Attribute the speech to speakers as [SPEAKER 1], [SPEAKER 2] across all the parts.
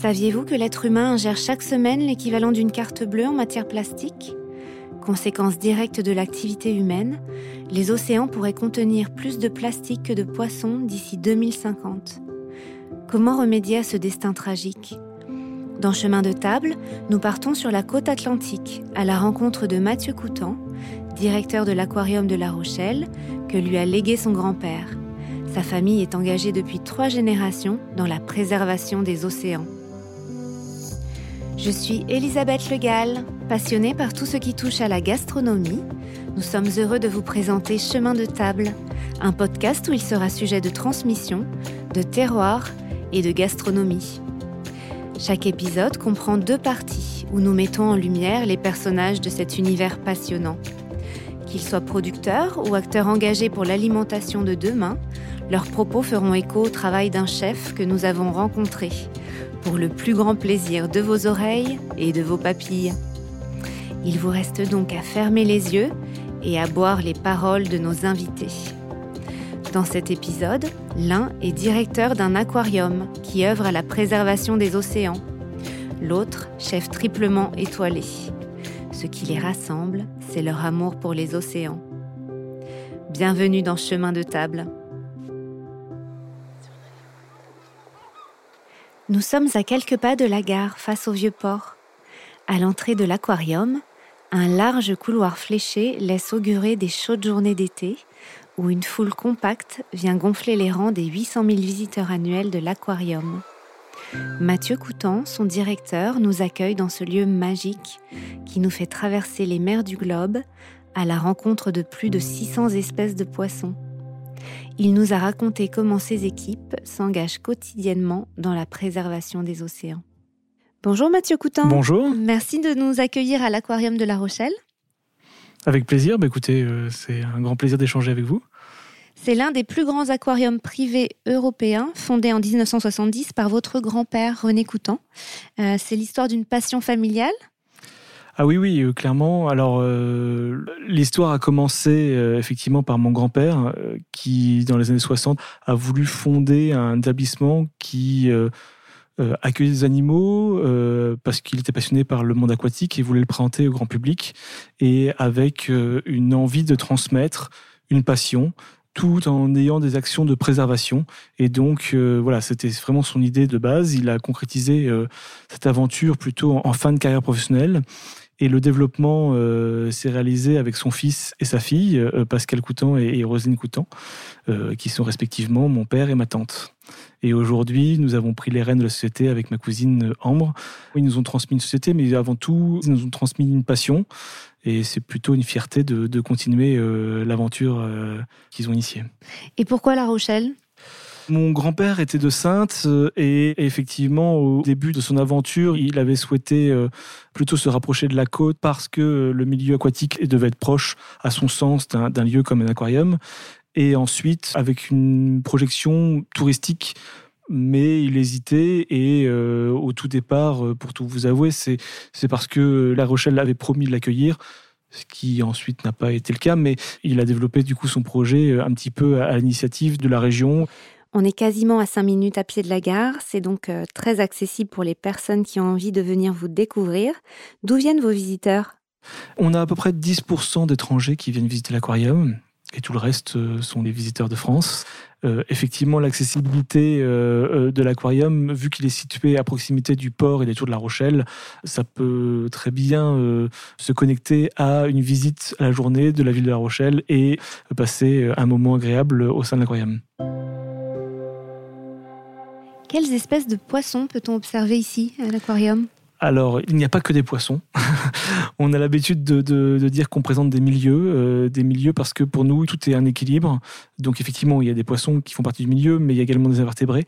[SPEAKER 1] Saviez-vous que l'être humain ingère chaque semaine l'équivalent d'une carte bleue en matière plastique? Conséquence directe de l'activité humaine, les océans pourraient contenir plus de plastique que de poissons d'ici 2050. Comment remédier à ce destin tragique? Dans Chemin de table, nous partons sur la côte atlantique à la rencontre de Mathieu Coutan, directeur de l'aquarium de La Rochelle, que lui a légué son grand-père. Sa famille est engagée depuis trois générations dans la préservation des océans. Je suis Elisabeth Legal, passionnée par tout ce qui touche à la gastronomie. Nous sommes heureux de vous présenter Chemin de table, un podcast où il sera sujet de transmission, de terroir et de gastronomie. Chaque épisode comprend deux parties où nous mettons en lumière les personnages de cet univers passionnant. Qu'ils soient producteurs ou acteurs engagés pour l'alimentation de demain, leurs propos feront écho au travail d'un chef que nous avons rencontré, pour le plus grand plaisir de vos oreilles et de vos papilles. Il vous reste donc à fermer les yeux et à boire les paroles de nos invités. Dans cet épisode, l'un est directeur d'un aquarium qui œuvre à la préservation des océans. L'autre, chef triplement étoilé. Ce qui les rassemble, c'est leur amour pour les océans. Bienvenue dans Chemin de table. Nous sommes à quelques pas de la gare face au vieux port. À l'entrée de l'aquarium, un large couloir fléché laisse augurer des chaudes journées d'été où une foule compacte vient gonfler les rangs des 800 000 visiteurs annuels de l'aquarium. Mathieu Coutan, son directeur, nous accueille dans ce lieu magique qui nous fait traverser les mers du globe à la rencontre de plus de 600 espèces de poissons. Il nous a raconté comment ses équipes s'engagent quotidiennement dans la préservation des océans. Bonjour Mathieu Coutan.
[SPEAKER 2] Bonjour.
[SPEAKER 1] Merci de nous accueillir à l'aquarium de La Rochelle.
[SPEAKER 2] Avec plaisir. Bah, écoutez, euh, c'est un grand plaisir d'échanger avec vous.
[SPEAKER 1] C'est l'un des plus grands aquariums privés européens, fondé en 1970 par votre grand-père René Coutan. Euh, c'est l'histoire d'une passion familiale?
[SPEAKER 2] Ah oui, oui, euh, clairement. Alors, l'histoire a commencé effectivement par mon grand-père, qui, dans les années 60, a voulu fonder un établissement qui euh, accueillir des animaux euh, parce qu'il était passionné par le monde aquatique et voulait le présenter au grand public et avec euh, une envie de transmettre une passion tout en ayant des actions de préservation. Et donc, voilà, c'était vraiment son idée de base. Il a concrétisé cette aventure plutôt en, fin de carrière professionnelle. Et le développement s'est réalisé avec son fils et sa fille, Pascal Coutan et, et Roselyne Coutan, qui sont respectivement mon père et ma tante. Et aujourd'hui, nous avons pris les rênes de la société avec ma cousine Ambre. Ils nous ont transmis une société, mais avant tout, ils nous ont transmis une passion. Et c'est plutôt une fierté de, continuer euh, l'aventure euh, qu'ils ont initiée.
[SPEAKER 1] Et pourquoi La Rochelle?
[SPEAKER 2] Mon grand-père était de Sainte euh, et effectivement, au début de son aventure, il avait souhaité plutôt se rapprocher de la côte parce que le milieu aquatique devait être proche, à son sens, d'un lieu comme un aquarium et ensuite avec une projection touristique mais il hésitait et euh, au tout départ, euh, pour tout vous avouer, c'est parce que La Rochelle avait promis de l'accueillir, ce qui ensuite n'a pas été le cas, mais il a développé du coup son projet euh, un petit peu à, l'initiative de la région.
[SPEAKER 1] On est quasiment à 5 minutes à pied de la gare, c'est donc très accessible pour les personnes qui ont envie de venir vous découvrir. D'où viennent vos visiteurs?
[SPEAKER 2] On a à peu près 10% d'étrangers qui viennent visiter l'aquarium et tout le reste euh, sont les visiteurs de France. Euh, effectivement, l'accessibilité euh, de l'aquarium, vu qu'il est situé à proximité du port et des tours de la Rochelle, ça peut très bien se connecter à une visite à la journée de la ville de la Rochelle et passer un moment agréable au sein de l'aquarium.
[SPEAKER 1] Quelles espèces de poissons peut-on observer ici à l'aquarium?
[SPEAKER 2] Alors, il n'y a pas que des poissons. on a l'habitude de, dire qu'on présente des milieux, euh, des milieux parce que pour nous, tout est un équilibre. Donc, effectivement, il y a des poissons qui font partie du milieu, mais il y a également des invertébrés.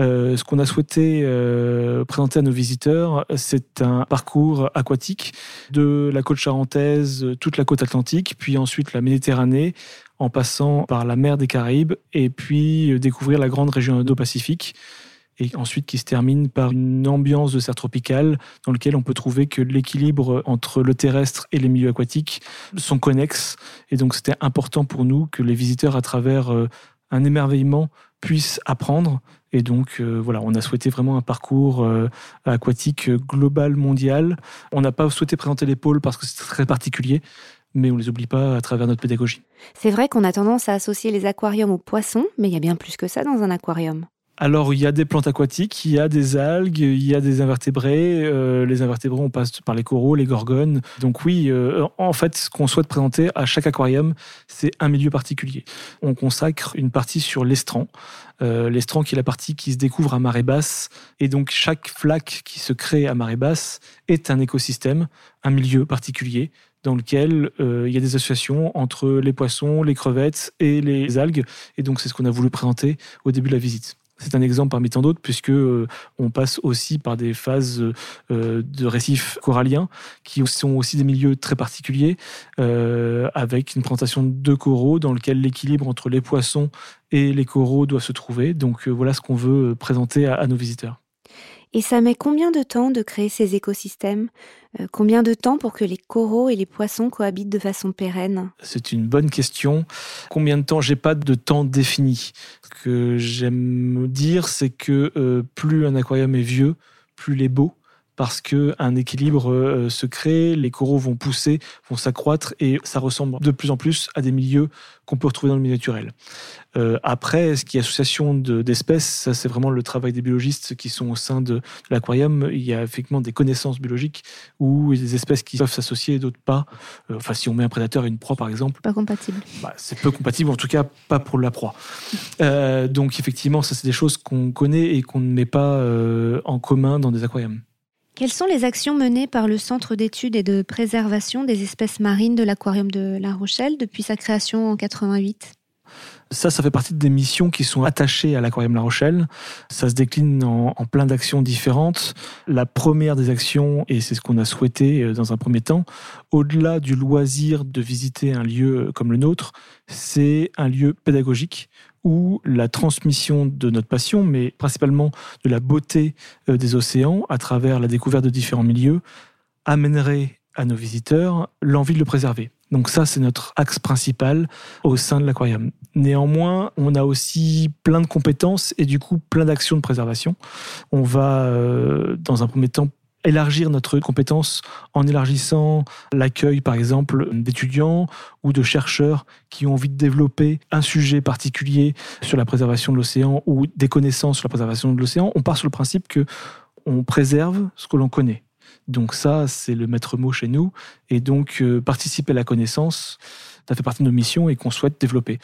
[SPEAKER 2] Euh, ce qu'on a souhaité euh, présenter à nos visiteurs, c'est un parcours aquatique de la côte charentaise, toute la côte atlantique, puis ensuite la Méditerranée, en passant par la mer des Caraïbes, et puis découvrir la grande région Indo-Pacifique et ensuite qui se termine par une ambiance de serre tropicale dans lequel on peut trouver que l'équilibre entre le terrestre et les milieux aquatiques sont connexes. Et donc c'était important pour nous que les visiteurs, à travers euh, un émerveillement puisse apprendre. Et donc, euh, voilà, on a souhaité vraiment un parcours euh, aquatique global, mondial. On n'a pas souhaité présenter les pôles parce que c'est très particulier, mais on ne les oublie pas à travers notre pédagogie.
[SPEAKER 1] C'est vrai qu'on a tendance à associer les aquariums aux poissons, mais il y a bien plus que ça dans un aquarium.
[SPEAKER 2] Alors, il y a des plantes aquatiques, il y a des algues, il y a des invertébrés. Euh, les invertébrés, on passe par les coraux, les gorgones. Donc oui, euh, en fait, ce qu'on souhaite présenter à chaque aquarium, c'est un milieu particulier. On consacre une partie sur l'estran. Euh, l'estran qui est la partie qui se découvre à marée basse. Et donc, chaque flaque qui se crée à marée basse est un écosystème, un milieu particulier dans lequel il y a des associations entre les poissons, les crevettes et les algues. Et donc, c'est ce qu'on a voulu présenter au début de la visite. C'est un exemple parmi tant d'autres puisque euh, on passe aussi par des phases euh, de récifs coralliens qui sont aussi des milieux très particuliers euh, avec une présentation de coraux dans lequel l'équilibre entre les poissons et les coraux doit se trouver. Donc voilà ce qu'on veut présenter à nos visiteurs.
[SPEAKER 1] Et ça met combien de temps de créer ces écosystèmes? Euh, Combien de temps pour que les coraux et les poissons cohabitent de façon pérenne?
[SPEAKER 2] C'est une bonne question. Combien de temps? J'ai pas de temps défini. Ce que j'aime dire, c'est que euh, plus un aquarium est vieux, plus il est beau parce qu'un équilibre euh, se crée, les coraux vont pousser, vont s'accroître et ça ressemble de plus en plus à des milieux qu'on peut retrouver dans le milieu naturel. Euh, après, ce qui est association d'espèces, ça c'est vraiment le travail des biologistes qui sont au sein de, l'aquarium. Il y a effectivement des connaissances biologiques où il y a des espèces qui peuvent s'associer et d'autres pas. Euh, enfin, si on met un prédateur et une proie par exemple.
[SPEAKER 1] Pas compatible.
[SPEAKER 2] Bah, c'est peu compatible, en tout cas pas pour la proie. donc effectivement, ça c'est des choses qu'on connaît et qu'on ne met pas en commun dans des aquariums.
[SPEAKER 1] Quelles sont les actions menées par le Centre d'études et de préservation des espèces marines de l'Aquarium de La Rochelle depuis sa création en 88
[SPEAKER 2] ça, ça fait partie des missions qui sont attachées à l'Aquarium La Rochelle. Ça se décline en, plein d'actions différentes. La première des actions, et c'est ce qu'on a souhaité euh, dans un premier temps, au-delà du loisir de visiter un lieu comme le nôtre, c'est un lieu pédagogique où la transmission de notre passion, mais principalement de la beauté euh, des océans à travers la découverte de différents milieux, amènerait à nos visiteurs l'envie de le préserver. Donc ça, c'est notre axe principal au sein de l'aquarium. Néanmoins, on a aussi plein de compétences et du coup plein d'actions de préservation. On va, euh, dans un premier temps, élargir notre compétence en élargissant l'accueil, par exemple, d'étudiants ou de chercheurs qui ont envie de développer un sujet particulier sur la préservation de l'océan ou des connaissances sur la préservation de l'océan. On part sur le principe que on préserve ce que l'on connaît. Donc ça, c'est le maître mot chez nous. Et donc, euh, participer à la connaissance, ça fait partie de nos missions et qu'on souhaite développer.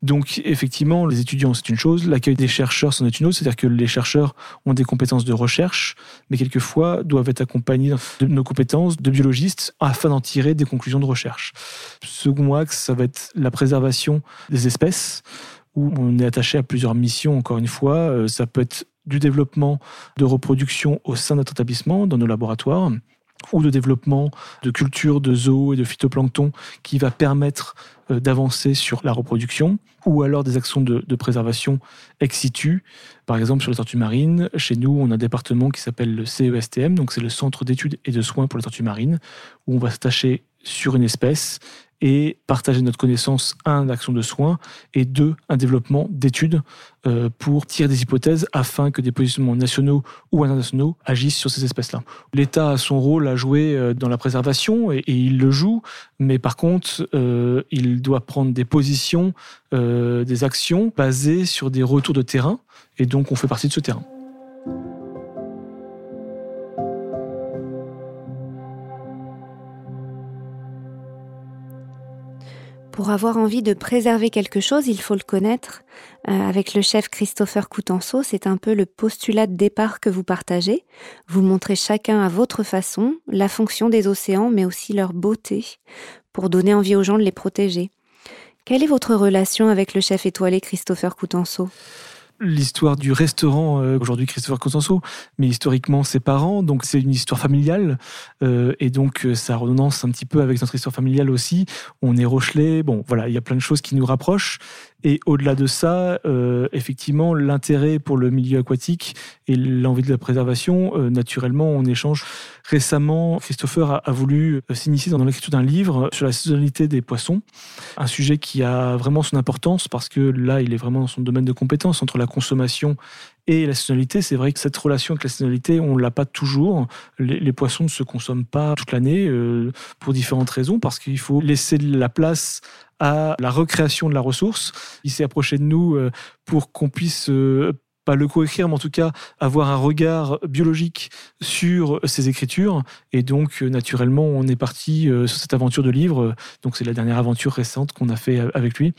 [SPEAKER 2] Donc effectivement, les étudiants, c'est une chose, l'accueil des chercheurs, c'en est une autre, c'est-à-dire que les chercheurs ont des compétences de recherche, mais quelquefois doivent être accompagnés de nos compétences de biologistes afin d'en tirer des conclusions de recherche. Second axe, ça va être la préservation des espèces, où on est attaché à plusieurs missions, encore une fois. Euh, ça peut être du développement de reproduction au sein de notre établissement, dans nos laboratoires ou de développement de culture de zoos et de phytoplancton qui va permettre euh, d'avancer sur la reproduction, ou alors des actions de, préservation ex situ. Par exemple, sur les tortues marines, chez nous, on a un département qui s'appelle le CESTM, donc c'est le Centre d'études et de soins pour les tortues marines, où on va s'attacher sur une espèce et partager notre connaissance, un, d'action de soins, et deux, un développement d'études euh, pour tirer des hypothèses afin que des positionnements nationaux ou internationaux agissent sur ces espèces-là. L'État a son rôle à jouer euh, dans la préservation et, il le joue, mais par contre, euh, il doit prendre des positions, des actions basées sur des retours de terrain, et donc on fait partie de ce terrain.
[SPEAKER 1] Pour avoir envie de préserver quelque chose, il faut le connaître. Euh, avec le chef Christopher Coutenceau, c'est un peu le postulat de départ que vous partagez. Vous montrez chacun à votre façon la fonction des océans, mais aussi leur beauté, pour donner envie aux gens de les protéger. Quelle est votre relation avec le chef étoilé Christopher Coutenceau?
[SPEAKER 2] L'histoire du restaurant, euh, aujourd'hui Christopher Consenso, mais historiquement ses parents, donc c'est une histoire familiale, euh, et donc euh, ça redondance un petit peu avec notre histoire familiale aussi. On est Rochelet, bon voilà, il y a plein de choses qui nous rapprochent, Et au-delà de ça, euh, effectivement, l'intérêt pour le milieu aquatique et l'envie de la préservation, euh, naturellement, on échange. Récemment, Christopher a, voulu euh, s'initier dans l'écriture d'un livre sur la saisonnalité des poissons, un sujet qui a vraiment son importance parce que là, il est vraiment dans son domaine de compétence entre la consommation et la saisonnalité, c'est vrai que cette relation avec la saisonnalité, on ne l'a pas toujours. Les, poissons ne se consomment pas toute l'année pour différentes raisons, parce qu'il faut laisser la place à la recréation de la ressource. Il s'est approché de nous euh, pour qu'on puisse euh, pas le coécrire, mais en tout cas avoir un regard biologique sur ces écritures. Et donc, euh, naturellement, on est parti sur cette aventure de livre. Donc, c'est la dernière aventure récente qu'on a fait avec lui.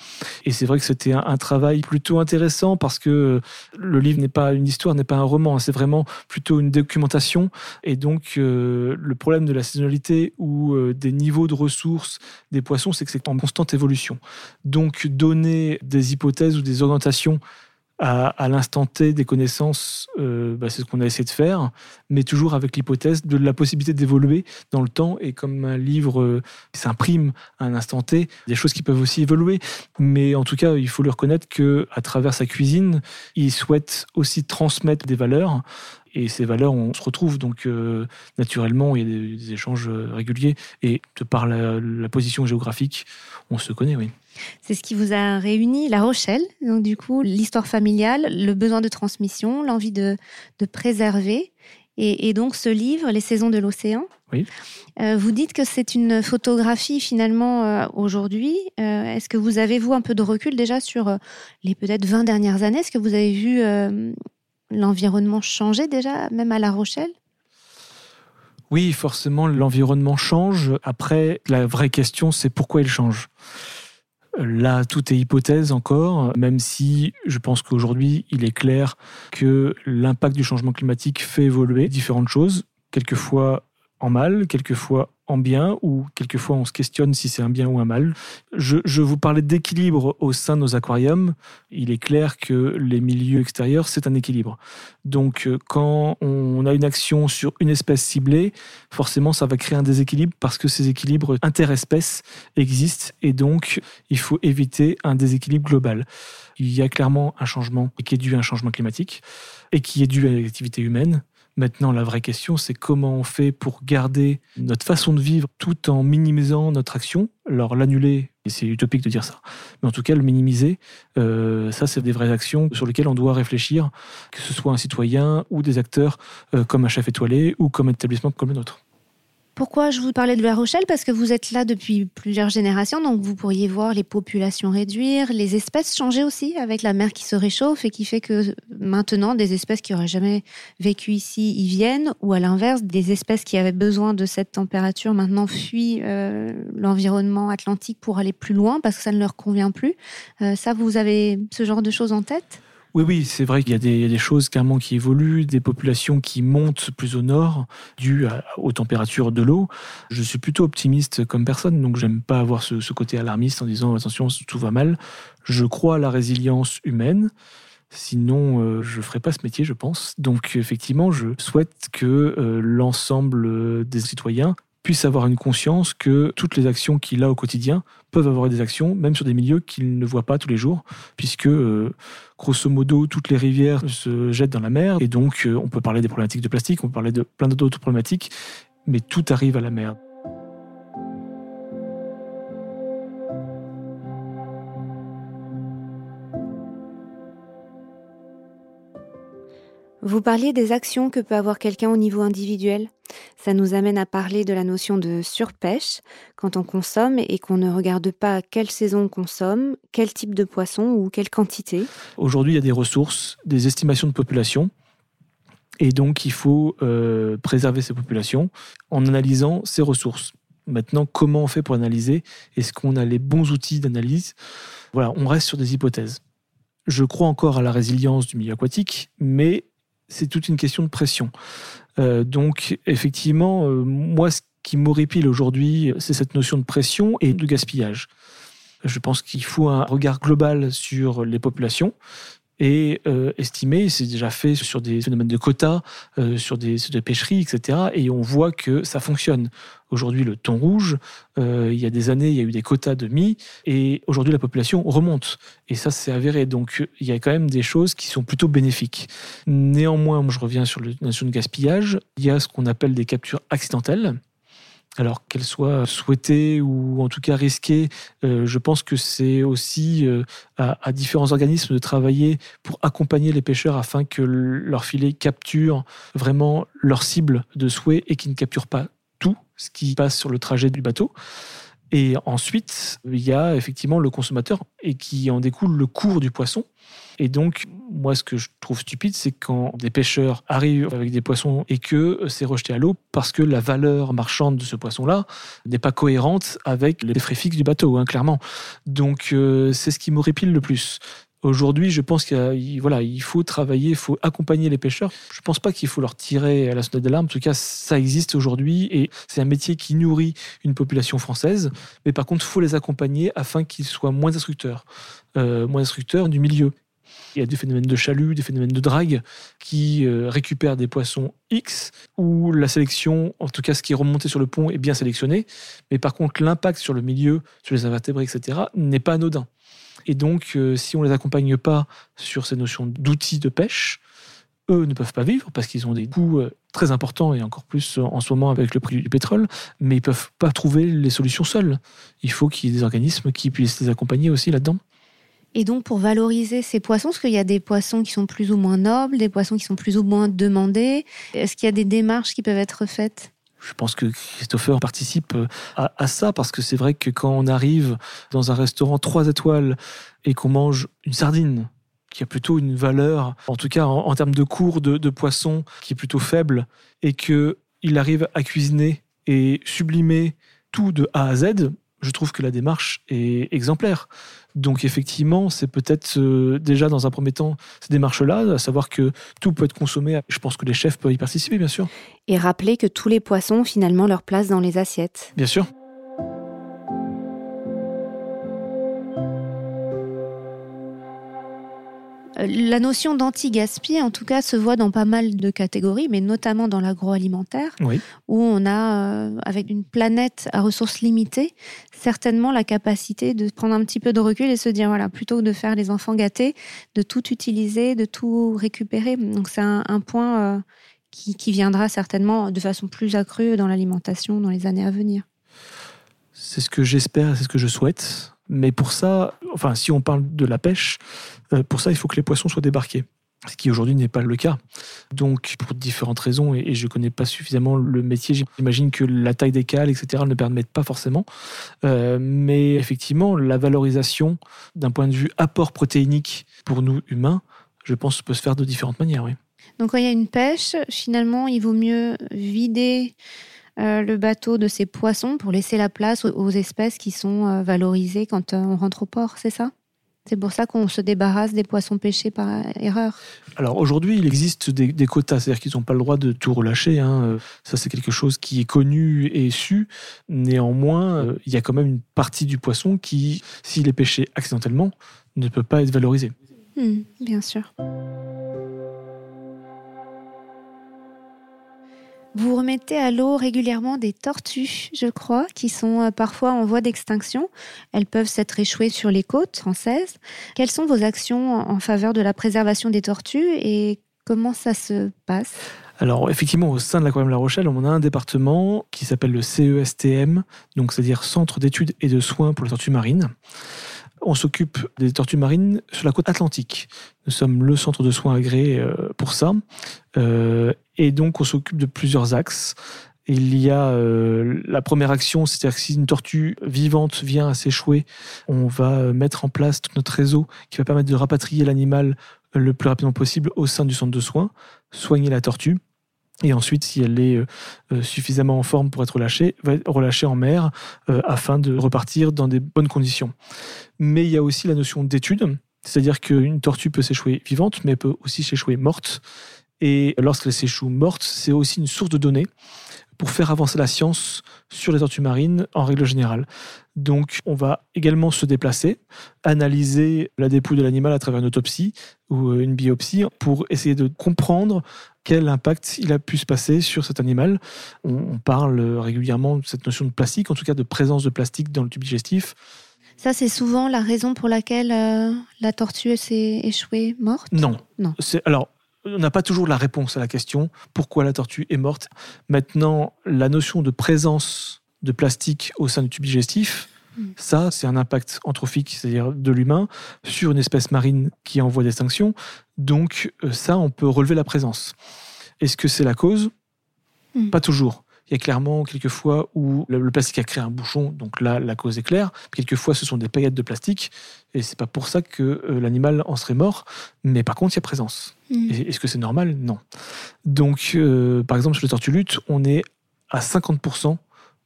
[SPEAKER 2] Et c'est vrai que c'était un, travail plutôt intéressant parce que le livre n'est pas une histoire, n'est pas un roman, c'est vraiment plutôt une documentation. Et donc, le problème de la saisonnalité ou des niveaux de ressources des poissons, c'est que c'est en constante évolution. Donc, donner des hypothèses ou des orientations à, l'instant T des connaissances, euh, bah, c'est ce qu'on a essayé de faire, mais toujours avec l'hypothèse de la possibilité d'évoluer dans le temps. Et comme un livre euh, s'imprime à un instant T, des choses qui peuvent aussi évoluer. Mais en tout cas, il faut lui reconnaître que à travers sa cuisine, il souhaite aussi transmettre des valeurs et ces valeurs, on se retrouve. Donc, euh, naturellement, il y a des, échanges euh, réguliers. Et de par la, position géographique, on se connaît, oui.
[SPEAKER 1] C'est ce qui vous a réuni, La Rochelle. Donc, du coup, l'histoire familiale, le besoin de transmission, l'envie de, préserver. Et, donc, ce livre, Les saisons de l'océan.
[SPEAKER 2] Oui.
[SPEAKER 1] Euh, vous dites que c'est une photographie finalement aujourd'hui. Est-ce que vous avez, vous, un peu de recul déjà sur les peut-être 20 dernières années? Est-ce que vous avez vu l'environnement changeait déjà, même à La Rochelle?
[SPEAKER 2] Oui, forcément, l'environnement change. Après, la vraie question, c'est pourquoi il change? Là, tout est hypothèse encore, même si je pense qu'aujourd'hui, il est clair que l'impact du changement climatique fait évoluer différentes choses, quelquefois en mal, quelquefois en bien, ou quelquefois on se questionne si c'est un bien ou un mal. Je, vous parlais d'équilibre au sein de nos aquariums. Il est clair que les milieux extérieurs, c'est un équilibre. Donc euh, quand on a une action sur une espèce ciblée, forcément ça va créer un déséquilibre parce que ces équilibres interespèces existent et donc il faut éviter un déséquilibre global. Il y a clairement un changement qui est dû à un changement climatique et qui est dû à l'activité humaine. Maintenant, la vraie question, c'est comment on fait pour garder notre façon de vivre tout en minimisant notre action. Alors l'annuler, c'est utopique de dire ça, mais en tout cas le minimiser, euh, ça c'est des vraies actions sur lesquelles on doit réfléchir, que ce soit un citoyen ou des acteurs euh, comme un chef étoilé ou comme un établissement comme le nôtre.
[SPEAKER 1] Pourquoi je vous parlais de La Rochelle? Parce que vous êtes là depuis plusieurs générations, donc vous pourriez voir les populations réduire, les espèces changer aussi avec la mer qui se réchauffe et qui fait que maintenant des espèces qui n'auraient jamais vécu ici y viennent, ou à l'inverse, des espèces qui avaient besoin de cette température maintenant fuient euh, l'environnement atlantique pour aller plus loin parce que ça ne leur convient plus. Euh, ça, vous avez ce genre de choses en tête?
[SPEAKER 2] Oui, oui, c'est vrai qu'il y, a des choses carrément qui évoluent, des populations qui montent plus au nord dues aux températures de l'eau. Je suis plutôt optimiste comme personne, donc j'aime pas avoir ce, côté alarmiste en disant attention, tout va mal. Je crois à la résilience humaine. Sinon, euh, je ne ferais pas ce métier, je pense. Donc, effectivement, je souhaite que euh, l'ensemble des citoyens puisse avoir une conscience que toutes les actions qu'il a au quotidien peuvent avoir des actions, même sur des milieux qu'il ne voit pas tous les jours, puisque, euh, grosso modo, toutes les rivières se jettent dans la mer, et donc euh, on peut parler des problématiques de plastique, on peut parler de plein d'autres problématiques, mais tout arrive à la mer.
[SPEAKER 1] Vous parliez des actions que peut avoir quelqu'un au niveau individuel? Ça nous amène à parler de la notion de surpêche, quand on consomme et qu'on ne regarde pas quelle saison on consomme, quel type de poisson ou quelle quantité.
[SPEAKER 2] Aujourd'hui, il y a des ressources, des estimations de population. Et donc, il faut euh, préserver ces populations en analysant ces ressources. Maintenant, comment on fait pour analyser? Est-ce qu'on a les bons outils d'analyse? Voilà, on reste sur des hypothèses. Je crois encore à la résilience du milieu aquatique, mais c'est toute une question de pression. Euh, donc, effectivement, euh, moi, ce qui m'horripile aujourd'hui, c'est cette notion de pression et de gaspillage. Je pense qu'il faut un regard global sur les populations et euh, estimer, c'est déjà fait sur des phénomènes de quotas, euh, sur, des, pêcheries, etc. Et on voit que ça fonctionne. Aujourd'hui, le thon rouge, euh, il y a des années, il y a eu des quotas de mie, et aujourd'hui, la population remonte. Et ça, c'est avéré. Donc, il y a quand même des choses qui sont plutôt bénéfiques. Néanmoins, moi, je reviens sur la notion de gaspillage. Il y a ce qu'on appelle des captures accidentelles alors qu'elle soit souhaitée ou en tout cas risquée, euh, je pense que c'est aussi euh, à, différents organismes de travailler pour accompagner les pêcheurs afin que leur filet capture vraiment leur cible de souhait et qu'ils ne capturent pas tout ce qui passe sur le trajet du bateau. Et ensuite, il y a effectivement le consommateur et qui en découle le cours du poisson. Et donc, moi, ce que je trouve stupide, c'est quand des pêcheurs arrivent avec des poissons et que c'est rejeté à l'eau parce que la valeur marchande de ce poisson-là n'est pas cohérente avec les frais fixes du bateau, hein, clairement. Donc, euh, c'est ce qui m'horripile le plus. Aujourd'hui, je pense qu'il faut travailler, il faut accompagner les pêcheurs. Je ne pense pas qu'il faut leur tirer à la sonnette d'alarme. En tout cas, ça existe aujourd'hui et c'est un métier qui nourrit une population française. Mais par contre, il faut les accompagner afin qu'ils soient moins instructeurs, euh, moins instructeurs du milieu. Il y a des phénomènes de chalut, des phénomènes de drague qui euh, récupèrent des poissons X, où la sélection, en tout cas ce qui est remonté sur le pont, est bien sélectionné. Mais par contre, l'impact sur le milieu, sur les invertébrés, etc., n'est pas anodin. Et donc, euh, si on ne les accompagne pas sur ces notions d'outils de pêche, eux ne peuvent pas vivre parce qu'ils ont des coûts euh, très importants et encore plus en ce moment avec le prix du pétrole, mais ils peuvent pas trouver les solutions seuls. Il faut qu'il y ait des organismes qui puissent les accompagner aussi là-dedans.
[SPEAKER 1] Et donc, pour valoriser ces poissons, est-ce qu'il y a des poissons qui sont plus ou moins nobles, des poissons qui sont plus ou moins demandés Est-ce qu'il y a des démarches qui peuvent être faites?
[SPEAKER 2] Je pense que Christopher participe euh, à, ça parce que c'est vrai que quand on arrive dans un restaurant 3 étoiles et qu'on mange une sardine qui a plutôt une valeur, en tout cas en, termes de cours de, de, poisson, qui est plutôt faible, et qu'il arrive à cuisiner et sublimer tout de A à Z, je trouve que la démarche est exemplaire. Donc effectivement, c'est peut-être euh, déjà dans un premier temps ces démarches-là, à savoir que tout peut être consommé. Je pense que les chefs peuvent y participer, bien sûr.
[SPEAKER 1] Et rappeler que tous les poissons ont finalement leur place dans les assiettes.
[SPEAKER 2] Bien sûr.
[SPEAKER 1] La notion d'anti-gaspi, en tout cas, se voit dans pas mal de catégories, mais notamment dans l'agroalimentaire, où on a, euh, avec une planète à ressources limitées, certainement la capacité de prendre un petit peu de recul et se dire, voilà, plutôt que de faire les enfants gâtés, de tout utiliser, de tout récupérer. Donc c'est un, point euh, qui, qui viendra certainement de façon plus accrue dans l'alimentation dans les années à venir.
[SPEAKER 2] C'est ce que j'espère, c'est ce que je souhaite. Mais pour ça, enfin, si on parle de la pêche, euh, pour ça, il faut que les poissons soient débarqués ce qui aujourd'hui n'est pas le cas. Donc, pour différentes raisons, et je ne connais pas suffisamment le métier, j'imagine que la taille des cales, etc., ne permettent pas forcément. Euh, mais effectivement, la valorisation d'un point de vue apport protéinique pour nous humains, je pense, peut se faire de différentes manières. Oui.
[SPEAKER 1] Donc, quand il y a une pêche, finalement, il vaut mieux vider euh, le bateau de ces poissons pour laisser la place aux, espèces qui sont euh, valorisées quand euh, on rentre au port, c'est ça? C'est pour ça qu'on se débarrasse des poissons pêchés par erreur.
[SPEAKER 2] Alors aujourd'hui, il existe des, quotas, c'est-à-dire qu'ils n'ont pas le droit de tout relâcher. Hein. Ça, c'est quelque chose qui est connu et su. Néanmoins, il y a quand même une partie du poisson qui, s'il est pêché accidentellement, ne peut pas être valorisé.
[SPEAKER 1] Hmm, bien sûr. Vous remettez à l'eau régulièrement des tortues, je crois, qui sont euh, parfois en voie d'extinction. Elles peuvent s'être échouées sur les côtes françaises. Quelles sont vos actions en faveur de la préservation des tortues et comment ça se passe?
[SPEAKER 2] Alors effectivement, au sein de l'aquarium La Rochelle, on a un département qui s'appelle le CESTM, donc c'est-à-dire Centre d'études et de soins pour les tortues marines. On s'occupe des tortues marines sur la côte atlantique. Nous sommes le centre de soins agréé euh, pour ça. Euh, et donc, on s'occupe de plusieurs axes. Il y a euh, la première action, c'est-à-dire que si une tortue vivante vient à s'échouer, on va mettre en place tout notre réseau qui va permettre de rapatrier l'animal le plus rapidement possible au sein du centre de soins, soigner la tortue et ensuite, si elle est euh, euh, suffisamment en forme pour être relâchée, va être relâchée en mer euh, afin de repartir dans des bonnes conditions. Mais il y a aussi la notion d'étude, c'est-à-dire qu'une tortue peut s'échouer vivante, mais elle peut aussi s'échouer morte. Et lorsqu'elle s'échoue morte, c'est aussi une source de données pour faire avancer la science sur les tortues marines en règle générale. Donc, on va également se déplacer, analyser la dépouille de l'animal à travers une autopsie ou une biopsie pour essayer de comprendre quel impact il a pu se passer sur cet animal. On, parle régulièrement de cette notion de plastique, en tout cas de présence de plastique dans le tube digestif.
[SPEAKER 1] Ça, c'est souvent la raison pour laquelle euh, la tortue s'est échouée morte?
[SPEAKER 2] Non. non. Alors, on n'a pas toujours la réponse à la question pourquoi la tortue est morte. Maintenant, la notion de présence de plastique au sein du tube digestif, hmm. ça, c'est un impact anthropique, c'est-à-dire de l'humain, sur une espèce marine qui est en voie d'extinction. Donc, euh, ça, on peut relever la présence. Est-ce que c'est la cause? Hmm. Pas toujours. Il y a clairement quelques fois où le plastique a créé un bouchon, donc là, la cause est claire. Quelquefois, ce sont des paillettes de plastique, et c'est pas pour ça que euh, l'animal en serait mort. Mais par contre, il y a présence. Hmm. Est-ce que c'est normal? Non. Donc, euh, par exemple, sur les tortues luttes, on est à 50%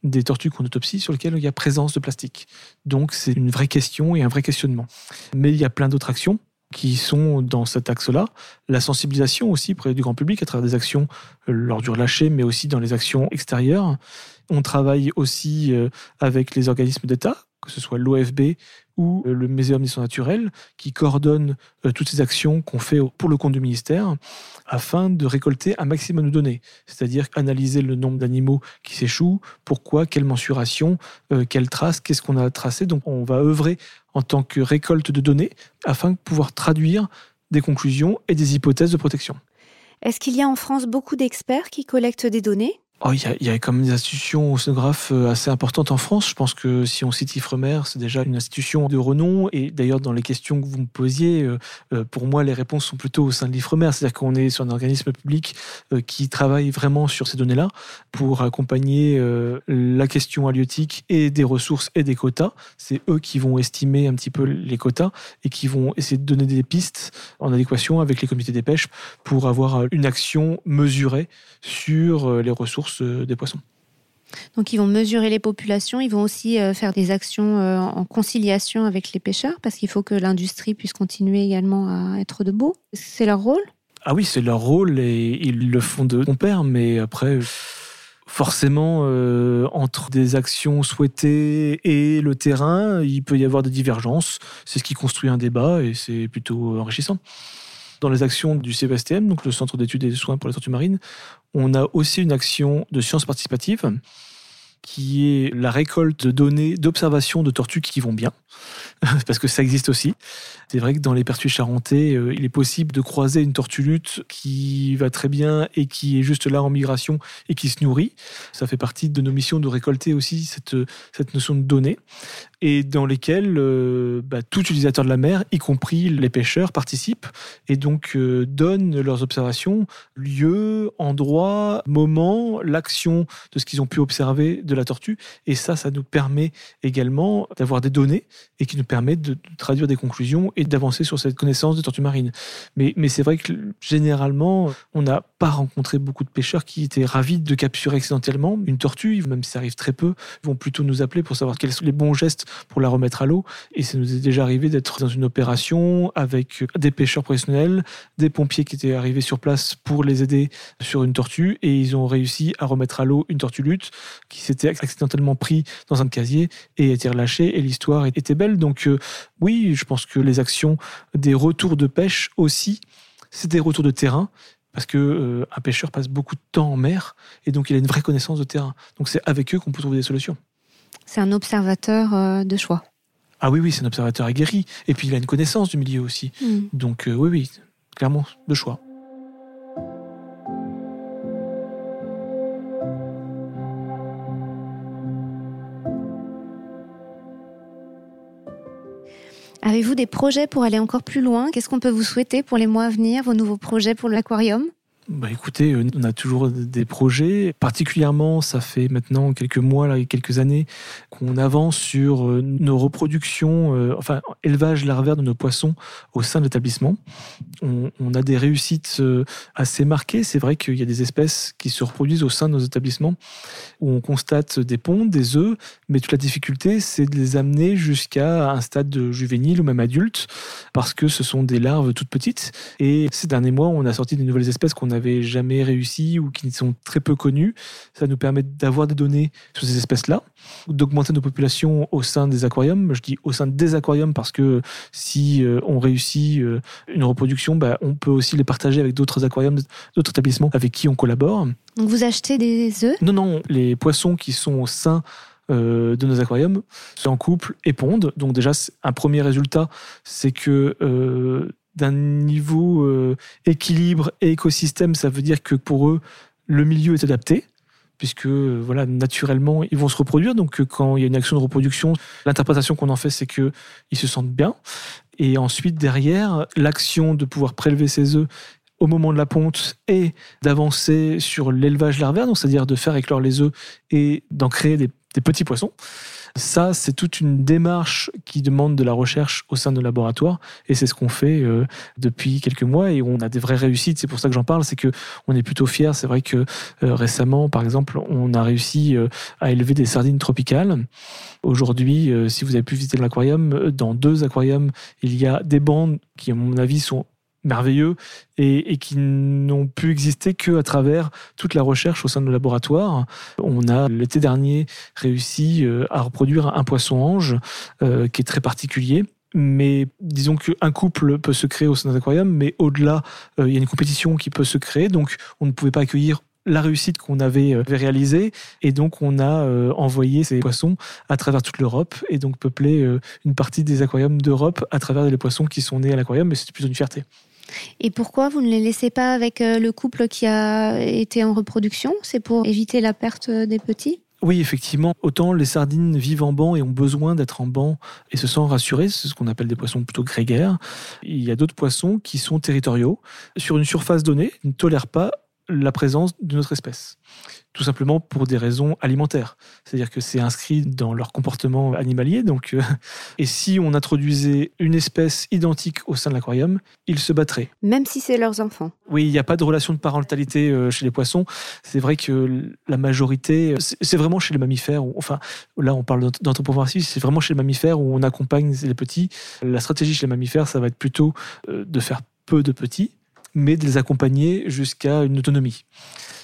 [SPEAKER 2] des tortues qu'on autopsie sur lesquelles il y a présence de plastique. Donc c'est une vraie question et un vrai questionnement. Mais il y a plein d'autres actions qui sont dans cet axe-là. La sensibilisation aussi près du grand public à travers des actions euh, lors du relâché, mais aussi dans les actions extérieures. On travaille aussi euh, avec les organismes d'État, que ce soit l'OFB ou euh, le Muséum d'histoire naturelle, qui coordonnent toutes ces actions qu'on fait pour le compte du ministère afin de récolter un maximum de données, c'est-à-dire analyser le nombre d'animaux qui s'échouent, pourquoi, quelle mensuration, quelle trace, qu'est-ce qu'on a tracé. Donc on va œuvrer en tant que récolte de données afin de pouvoir traduire des conclusions et des hypothèses de protection.
[SPEAKER 1] Est-ce qu'il y a en France beaucoup d'experts qui collectent des données?
[SPEAKER 2] Oh, il, y a, y a comme des institutions océanographes euh, assez importantes en France. Je pense que si on cite Ifremer, c'est déjà une institution de renom. Et d'ailleurs, dans les questions que vous me posiez, euh, euh, pour moi, les réponses sont plutôt au sein de l'Ifremer. C'est-à-dire qu'on est sur un organisme public qui travaille vraiment sur ces données-là pour accompagner la question halieutique et des ressources et des quotas. C'est eux qui vont estimer un petit peu les quotas et qui vont essayer de donner des pistes en adéquation avec les comités des pêches pour avoir une action mesurée sur les ressources euh, des poissons.
[SPEAKER 1] Donc ils vont mesurer les populations, ils vont aussi euh, faire des actions euh, en conciliation avec les pêcheurs, parce qu'il faut que l'industrie puisse continuer également à être debout. C'est leur rôle?
[SPEAKER 2] Ah oui, c'est leur rôle et ils le font de père, mais après forcément, entre des actions souhaitées et le terrain, il peut y avoir des divergences. C'est ce qui construit un débat et c'est plutôt enrichissant. Dans les actions du CVSTM, donc le Centre d'études et de soins pour les tortues marines, on a aussi une action de sciences participatives qui est la récolte de données d'observation de tortues qui vont bien, parce que ça existe aussi. C'est vrai que dans les pertuis charentais, euh, il est possible de croiser une tortue lutte qui va très bien et qui est juste là en migration et qui se nourrit. Ça fait partie de nos missions de récolter aussi cette, cette notion de données et dans lesquelles euh, bah, tout utilisateur de la mer, y compris les pêcheurs, participent et donc euh, donnent leurs observations, lieu, endroit, moment, l'action de ce qu'ils ont pu observer de la tortue. Et ça, ça nous permet également d'avoir des données et qui nous permettent de traduire des conclusions et d'avancer sur cette connaissance des tortues marines. Mais, mais c'est vrai que généralement, on n'a pas rencontré beaucoup de pêcheurs qui étaient ravis de capturer accidentellement une tortue, même si ça arrive très peu, ils vont plutôt nous appeler pour savoir quels sont les bons gestes pour la remettre à l'eau. Et ça nous est déjà arrivé d'être dans une opération avec des pêcheurs professionnels, des pompiers qui étaient arrivés sur place pour les aider sur une tortue et ils ont réussi à remettre à l'eau une tortue lutte qui s'était accidentellement pris dans un casier et a été relâchée et l'histoire était belle. Donc euh, oui, je pense que les actions des retours de pêche aussi, c'est des retours de terrain parce que euh, un pêcheur passe beaucoup de temps en mer et donc il a une vraie connaissance de terrain. Donc c'est avec eux qu'on peut trouver des solutions.
[SPEAKER 1] C'est un observateur euh, de choix.
[SPEAKER 2] Ah oui, oui, c'est un observateur aguerri. Et puis il a une connaissance du milieu aussi. Hmm. Donc euh, oui, oui, clairement, de choix.
[SPEAKER 1] Avez-vous des projets pour aller encore plus loin? Qu'est-ce qu'on peut vous souhaiter pour les mois à venir, vos nouveaux projets pour l'aquarium?
[SPEAKER 2] Bah écoutez, euh, on a toujours des projets. Particulièrement, ça fait maintenant quelques mois, là, quelques années, qu'on avance sur euh, nos reproductions, euh, enfin, élevage larvaire de nos poissons au sein de l'établissement. On, a des réussites assez marquées. C'est vrai qu'il y a des espèces qui se reproduisent au sein de nos établissements où on constate des ponts, des œufs, mais toute la difficulté, c'est de les amener jusqu'à un stade de juvénile ou même adulte, parce que ce sont des larves toutes petites. Et ces derniers mois, on a sorti des nouvelles espèces qu'on n'avait jamais réussi ou qui sont très peu connues. Ça nous permet d'avoir des données sur ces espèces-là, d'augmenter nos populations au sein des aquariums. Je dis au sein des aquariums parce que si euh, on réussit euh, une reproduction, bah, on peut aussi les partager avec d'autres aquariums, d'autres établissements avec qui on collabore.
[SPEAKER 1] Donc vous achetez des œufs?
[SPEAKER 2] Non, non, les poissons qui sont au sein euh, de nos aquariums sont en couple et pondent. Donc déjà, un premier résultat, c'est que euh, d'un niveau euh, équilibre et écosystème, ça veut dire que pour eux, le milieu est adapté puisque voilà naturellement ils vont se reproduire donc quand il y a une action de reproduction l'interprétation qu'on en fait c'est que ils se sentent bien et ensuite derrière l'action de pouvoir prélever ses œufs au moment de la ponte et d'avancer sur l'élevage larvaire donc c'est-à-dire de faire éclore les œufs et d'en créer des petits poissons. Ça, c'est toute une démarche qui demande de la recherche au sein de laboratoire, et c'est ce qu'on fait euh, depuis quelques mois, et on a des vraies réussites. C'est pour ça que j'en parle, c'est que on est plutôt fiers. C'est vrai que euh, récemment, par exemple, on a réussi euh, à élever des sardines tropicales. Aujourd'hui, si vous avez pu visiter l'aquarium, dans deux aquariums, il y a des bandes qui, à mon avis, sont merveilleux et, qui n'ont pu exister qu'à travers toute la recherche au sein de nos laboratoires. On a l'été dernier réussi euh, à reproduire un poisson ange euh, qui est très particulier. Mais disons qu'un couple peut se créer au sein d'un aquarium, mais au-delà, euh, il y a une compétition qui peut se créer. Donc, on ne pouvait pas accueillir la réussite qu'on avait réalisée et donc on a envoyé ces poissons à travers toute l'Europe et donc peuplé une partie des aquariums d'Europe à travers les poissons qui sont nés à l'aquarium mais c'est plutôt une fierté.
[SPEAKER 1] Et pourquoi vous ne les laissez pas avec euh, le couple qui a été en reproduction? C'est pour éviter la perte des petits?
[SPEAKER 2] Oui, effectivement. Autant les sardines vivent en banc et ont besoin d'être en banc et se sentent rassurés, c'est ce qu'on appelle des poissons plutôt grégaires. Il y a d'autres poissons qui sont territoriaux. Sur une surface donnée, ne tolèrent pas la présence d'une autre espèce tout simplement pour des raisons alimentaires. C'est-à-dire que c'est inscrit dans leur comportement animalier. Donc, euh, et si on introduisait une espèce identique au sein de l'aquarium, ils se battraient.
[SPEAKER 1] Même si c'est leurs enfants.
[SPEAKER 2] Oui, il n'y a pas de relation de parentalité euh, chez les poissons. C'est vrai que la majorité, c'est vraiment chez les mammifères. enfin, là, on parle d'anthropomorphisme, c'est vraiment chez les mammifères où on accompagne les petits. La stratégie chez les mammifères, ça va être plutôt euh, de faire peu de petits, mais de les accompagner jusqu'à une autonomie.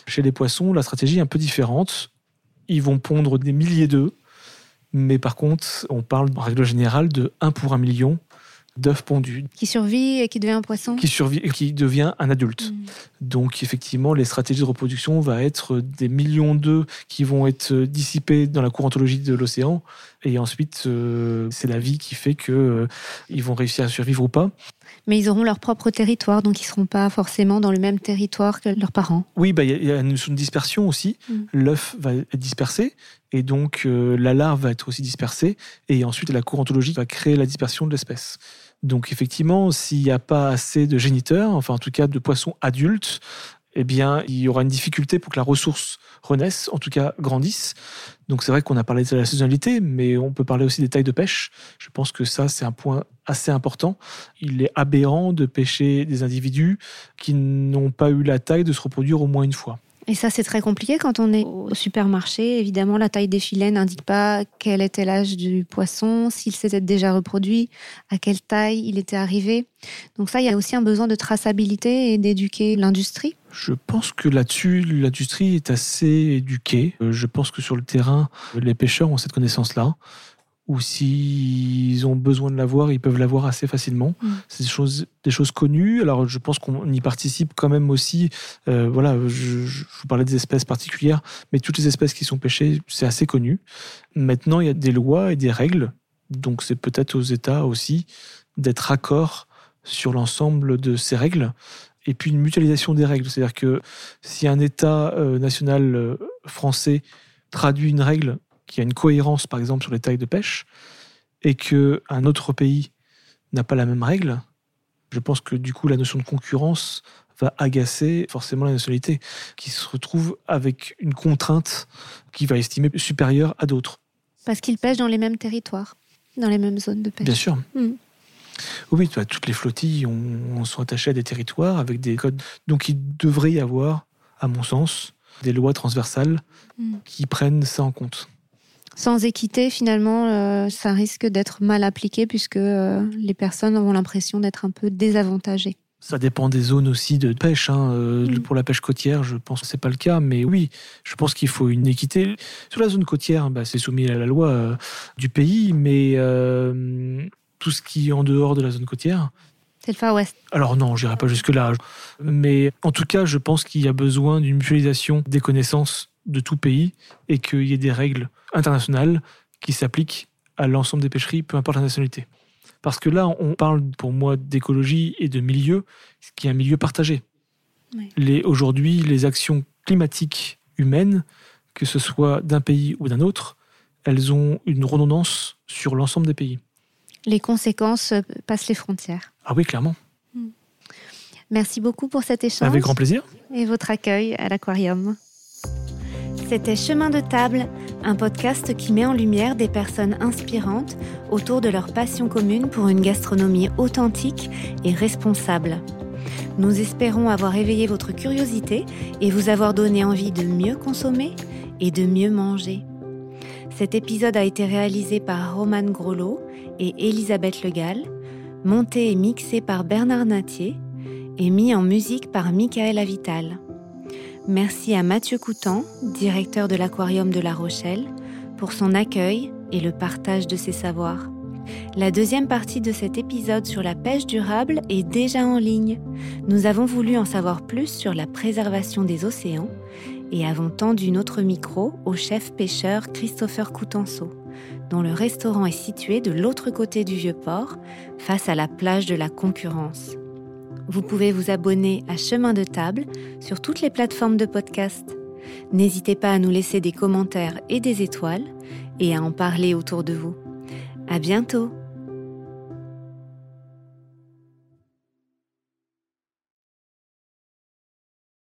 [SPEAKER 2] Chez les poissons, la stratégie est un peu différente. Ils vont pondre des milliers d'œufs, mais par contre, on parle en règle générale de 1 pour 1 million d'œufs pondus.
[SPEAKER 1] Qui survit et qui devient un poisson?
[SPEAKER 2] Qui survit et qui devient un adulte. Hmm. Donc effectivement, les stratégies de reproduction vont être des millions d'œufs qui vont être dissipés dans la courantologie de l'océan. Et ensuite, euh, c'est la vie qui fait qu'ils euh, vont réussir à survivre ou pas
[SPEAKER 1] mais ils auront leur propre territoire, donc ils ne seront pas forcément dans le même territoire que leurs parents.
[SPEAKER 2] Oui, bah, il y, a une notion de dispersion aussi. Mm. L'œuf va être dispersé, et donc euh, la larve va être aussi dispersée, et ensuite la cour ontologique va créer la dispersion de l'espèce. Donc effectivement, s'il n'y a pas assez de géniteurs, enfin en tout cas de poissons adultes, eh bien, il y aura une difficulté pour que la ressource renaisse, en tout cas grandisse. Donc c'est vrai qu'on a parlé de la saisonnalité, mais on peut parler aussi des tailles de pêche. Je pense que ça, c'est un point assez important. Il est aberrant de pêcher des individus qui n'ont pas eu la taille de se reproduire au moins une fois.
[SPEAKER 1] Et ça, c'est très compliqué quand on est au supermarché. Évidemment, la taille des filets n'indique pas quel était l'âge du poisson, s'il s'était déjà reproduit, à quelle taille il était arrivé. Donc ça, il y a aussi un besoin de traçabilité et d'éduquer l'industrie.
[SPEAKER 2] Je pense que là-dessus, l'industrie est assez éduquée. Euh, je pense que sur le terrain, les pêcheurs ont cette connaissance-là ou s'ils ont besoin de l'avoir, ils peuvent l'avoir assez facilement. Mm. C'est des choses, des choses connues. Alors, je pense qu'on y participe quand même aussi. Euh, voilà, je, je, vous parlais des espèces particulières, mais toutes les espèces qui sont pêchées, c'est assez connu. Maintenant, il y a des lois et des règles. Donc, c'est peut-être aux États aussi d'être accord sur l'ensemble de ces règles. Et puis, une mutualisation des règles. C'est-à-dire que si un État euh, national euh, français traduit une règle qu'il y a une cohérence, par exemple, sur les tailles de pêche, et qu'un autre pays n'a pas la même règle, je pense que du coup, la notion de concurrence va agacer forcément la nationalité, qui se retrouve avec une contrainte qui va estimer supérieure à d'autres.
[SPEAKER 1] Parce qu'ils pêchent dans les mêmes territoires, dans les mêmes zones de pêche.
[SPEAKER 2] Bien sûr. Hmm. Oui, toutes les flottilles ont, sont attachées à des territoires avec des codes. Donc il devrait y avoir, à mon sens, des lois transversales hmm. qui prennent ça en compte
[SPEAKER 1] sans équité, finalement, euh, ça risque d'être mal appliqué puisque euh, les personnes ont l'impression d'être un peu désavantagées.
[SPEAKER 2] Ça dépend des zones aussi de pêche. Hein. Euh,
[SPEAKER 1] Mm.
[SPEAKER 2] Pour la pêche côtière, je pense que c'est pas le cas, mais oui, je pense qu'il faut une équité. Sur la zone côtière, bah, c'est soumis à la loi du pays, mais tout ce qui est en dehors de la zone côtière.
[SPEAKER 1] C'est le Far West.
[SPEAKER 2] Alors non, j'irai pas jusque là, mais en tout cas, je pense qu'il y a besoin d'une mutualisation des connaissances de tout pays et qu'il y ait des règles internationales qui s'appliquent à l'ensemble des pêcheries, peu importe la nationalité. Parce que là, on parle pour moi d'écologie et de milieu, ce qui est un milieu partagé.
[SPEAKER 1] Oui.
[SPEAKER 2] Aujourd'hui, les actions climatiques humaines, que ce soit d'un pays ou d'un autre, elles ont une redondance sur l'ensemble des pays.
[SPEAKER 1] Les conséquences euh, passent les frontières.
[SPEAKER 2] Ah oui, clairement.
[SPEAKER 1] Merci beaucoup pour cet échange
[SPEAKER 2] Avec grand plaisir.
[SPEAKER 1] et votre accueil à l'aquarium. C'était Chemin de table, un podcast qui met en lumière des personnes inspirantes autour de leur passion commune pour une gastronomie authentique et responsable. Nous espérons avoir éveillé votre curiosité et vous avoir donné envie de mieux consommer et de mieux manger. Cet épisode a été réalisé par Roman Grolot et Elisabeth Legal, monté et mixé par Bernard Natier et mis en musique par Michael Avital. Merci à Mathieu Coutan, directeur de l'Aquarium de La Rochelle, pour son accueil et le partage de ses savoirs. La deuxième partie de cet épisode sur la pêche durable est déjà en ligne. Nous avons voulu en savoir plus sur la préservation des océans et avons tendu notre micro au chef pêcheur Christopher Coutenceau, dont le restaurant est situé de l'autre côté du vieux port, face à la plage de la concurrence. Vous pouvez vous abonner à Chemin de table sur toutes les plateformes de podcast. N'hésitez pas à nous laisser des commentaires et des étoiles et à en parler autour de vous. À bientôt!